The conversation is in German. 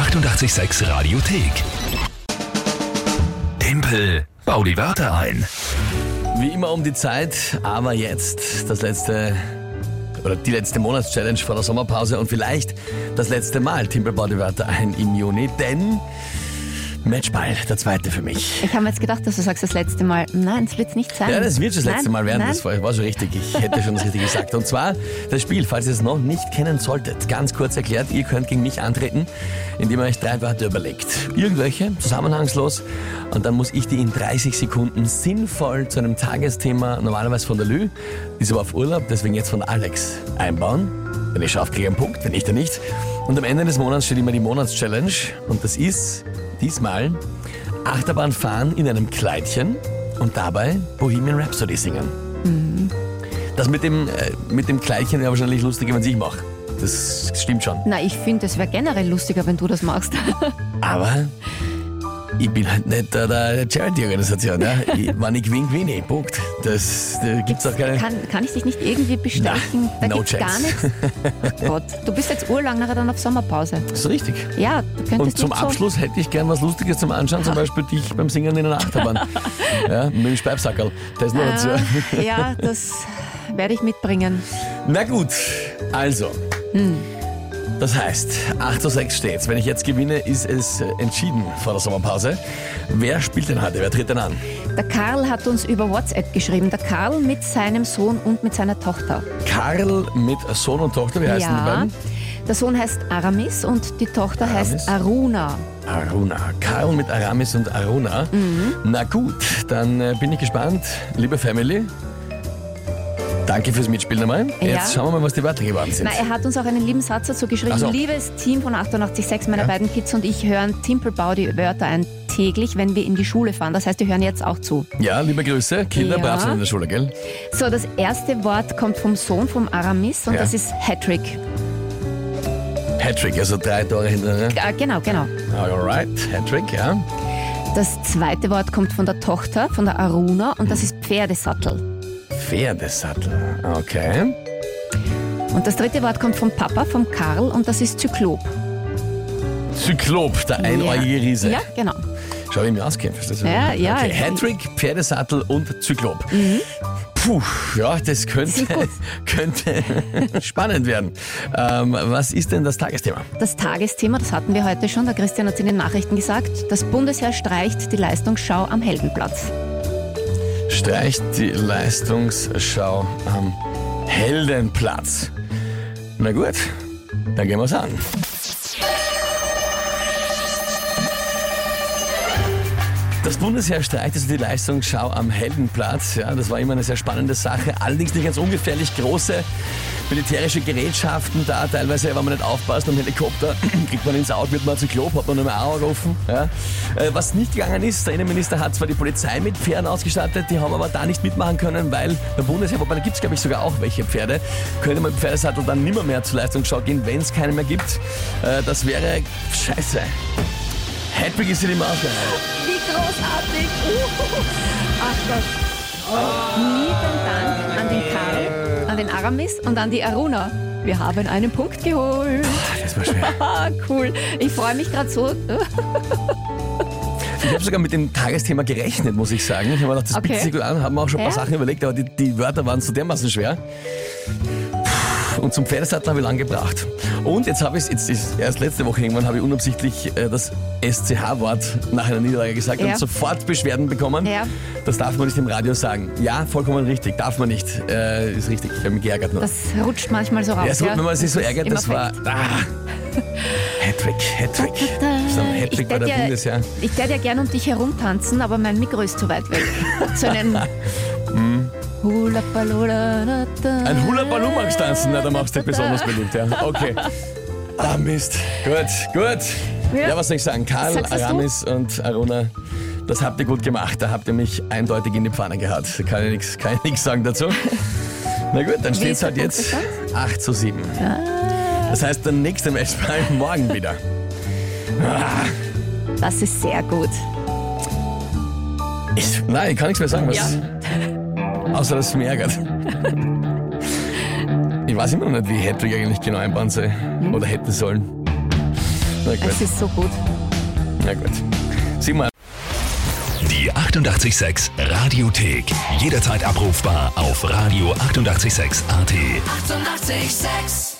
886 Radiothek. Tempel, bau die Wörter ein. Wie immer um die Zeit, aber jetzt das letzte oder die letzte Monatschallenge vor der Sommerpause und vielleicht das letzte Mal Timpel Bau die Wörter ein im Juni, denn Matchball, der zweite für mich. Ich habe mir jetzt gedacht, dass du sagst das letzte Mal. Nein, das wird es nicht sein. Ja, das wird das letzte Nein, Mal werden. nein. Das war, war schon richtig. Ich hätte schon das Richtige gesagt. Und zwar das Spiel, falls ihr es noch nicht kennen solltet. Ganz kurz erklärt, ihr könnt gegen mich antreten, indem ihr euch drei Wörter überlegt. Irgendwelche, zusammenhangslos. Und dann muss ich die in 30 Sekunden sinnvoll zu einem Tagesthema, normalerweise von der Lü, die ist aber auf Urlaub, deswegen jetzt von Alex, einbauen. Wenn ich schafft, kriege ich einen Punkt, wenn nicht, dann nicht. Und am Ende des Monats steht immer die Monatschallenge. Und das ist diesmal Achterbahn fahren in einem Kleidchen und dabei Bohemian Rhapsody singen. Das mit dem, äh, mit dem Kleidchen wäre wahrscheinlich lustiger, wenn ich mache. Das stimmt schon. Na, ich finde, es wäre generell lustiger, wenn du das machst. Aber ich bin halt nicht der, der Charity-Organisation. Ja? Ich, wenn ich gewinne, gewinne ich. Punkt. Das da gibt's doch keine... Kann, kann ich dich nicht irgendwie bestechen? Na, da no gibt's gar chance. nichts. Ach Gott, du bist jetzt urlang nachher dann auf Sommerpause. Das ist richtig. Ja, du könntest Und zum nicht so- Abschluss hätte ich gern was Lustiges zum Anschauen, zum Beispiel dich beim Singen in einer Achterbahn. ja, mit dem Speibsackerl. Das noch dazu. Ah, ja, das werde ich mitbringen. Na gut, also. Das heißt, 8 zu 6 steht's. Wenn ich jetzt gewinne, ist es äh, entschieden vor der Sommerpause. Wer spielt denn heute? Wer tritt denn an? Der Karl hat uns über WhatsApp geschrieben. Der Karl mit seinem Sohn und mit seiner Tochter. Karl mit Sohn und Tochter. Wie heißen die beiden? Der Sohn heißt Aramis und die Tochter Aramis? heißt Aruna. Aruna. Karl mit Aramis und Aruna. Mhm. Na gut, dann äh, bin ich gespannt. Liebe Family, danke fürs Mitspielen einmal. Jetzt schauen wir mal, was die Wörter geworden sind. Na, er hat uns auch einen lieben Satz dazu geschrieben. So. Liebes Team von 886, meine beiden Kids und ich hören Timpelbau die Wörter ein täglich, wenn wir in die Schule fahren. Das heißt, wir hören jetzt auch zu. Ja, liebe Grüße. Kinder Ja. brav sind in der Schule, gell? So, das erste Wort kommt vom Sohn, vom Aramis, und Ja. das ist Hattrick. Hattrick, also drei Tore hintereinander. Äh, genau, genau. Alright, Hattrick, ja. Das zweite Wort kommt von der Tochter, von der Aruna, und das ist Pferdesattel. Pferdesattel, okay. Und das dritte Wort kommt vom Papa, vom Karl, und das ist Zyklop. Zyklop, der einäugige Riese. Ja, genau. Schau, wie ich mich? Ja, ja, Okay. Hattrick, Pferdesattel und Zyklop. Puh, ja, das könnte, könnte spannend werden. Ähm, was ist denn das Tagesthema? Das Tagesthema, das hatten wir heute schon, der Christian hat es in den Nachrichten gesagt, das Bundesheer streicht die Leistungsschau am Heldenplatz. Streicht die Leistungsschau am Heldenplatz. Na gut, dann gehen wir's an. Das Bundesheer streicht also die Leistungsschau am Heldenplatz. Ja, das war immer eine sehr spannende Sache. Allerdings nicht ganz ungefährlich große militärische Gerätschaften da. Teilweise, wenn man nicht aufpasst, am Helikopter kriegt man ins Auge, wird man zu Klop, hat man nur mehr offen. Ja. Äh, Was nicht gegangen ist, der Innenminister hat zwar die Polizei mit Pferden ausgestattet, die haben aber da nicht mitmachen können, weil der Bundesheer, wobei da gibt es glaube ich sogar auch welche Pferde, könnte man mit Pferdesattel dann nimmer mehr zur Leistungsschau gehen, wenn es keine mehr gibt. Äh, Das wäre scheiße. Hedwig ist in die gegangen. Wie großartig! Uh. Ach Gott. Lieben Dank an den Karl, an den Aramis und an die Aruna. Wir haben einen Punkt geholt. Das war schwer. Ah, cool. Ich freue mich gerade so. Ich habe sogar mit dem Tagesthema gerechnet, muss ich sagen. Ich habe mir gedacht, das Okay. bietet sich gut an, haben wir auch schon ein paar Ja. Sachen überlegt, aber die, die Wörter waren so dermaßen schwer. Und zum Pferdesattel habe ich lang gebracht. Und jetzt habe ich es, jetzt ist erst letzte Woche irgendwann, habe ich unabsichtlich äh, das SCH-Wort nach einer Niederlage gesagt Ja. und sofort Beschwerden bekommen. Ja. Das darf man nicht im Radio sagen. Ja, vollkommen richtig, darf man nicht. Äh, ist richtig, ich habe mich geärgert nur. Das rutscht manchmal so raus. ja, so, wenn man sich so ärgert, das war... Ah. Hattrick, Hattrick. So ein Hattrick bei der ja, Bundesheer. ich tät ja gern um dich herumtanzen, aber mein Mikro ist zu weit weg. So einen Ein Hula Baloo magst tanzen, na, da machst du dich besonders beliebt, ja. Okay. Ah, Mist. Gut, gut. Ja, was soll ich sagen? Karl, Sagst das du? Aramis und Aruna, das habt ihr gut gemacht. Da habt ihr mich eindeutig in die Pfanne gehauen. Da kann ich nichts kann ich nichts sagen dazu. Na gut, dann steht es ist halt der jetzt Punktestand? 8 zu 7. Das heißt, der nächste Matchball morgen wieder. Das ist sehr gut. Ich, nein, ich kann nichts mehr sagen, was, Ja. Außer dass es mich ärgert. Ich weiß immer noch nicht, wie Hedwig eigentlich genau einbauen soll. Hm? Oder hätte sollen. Na gut. Es ist so gut. Na gut. Sieh mal. Die 886 Radiothek. Jederzeit abrufbar auf radio886.at. 886! AT. 886.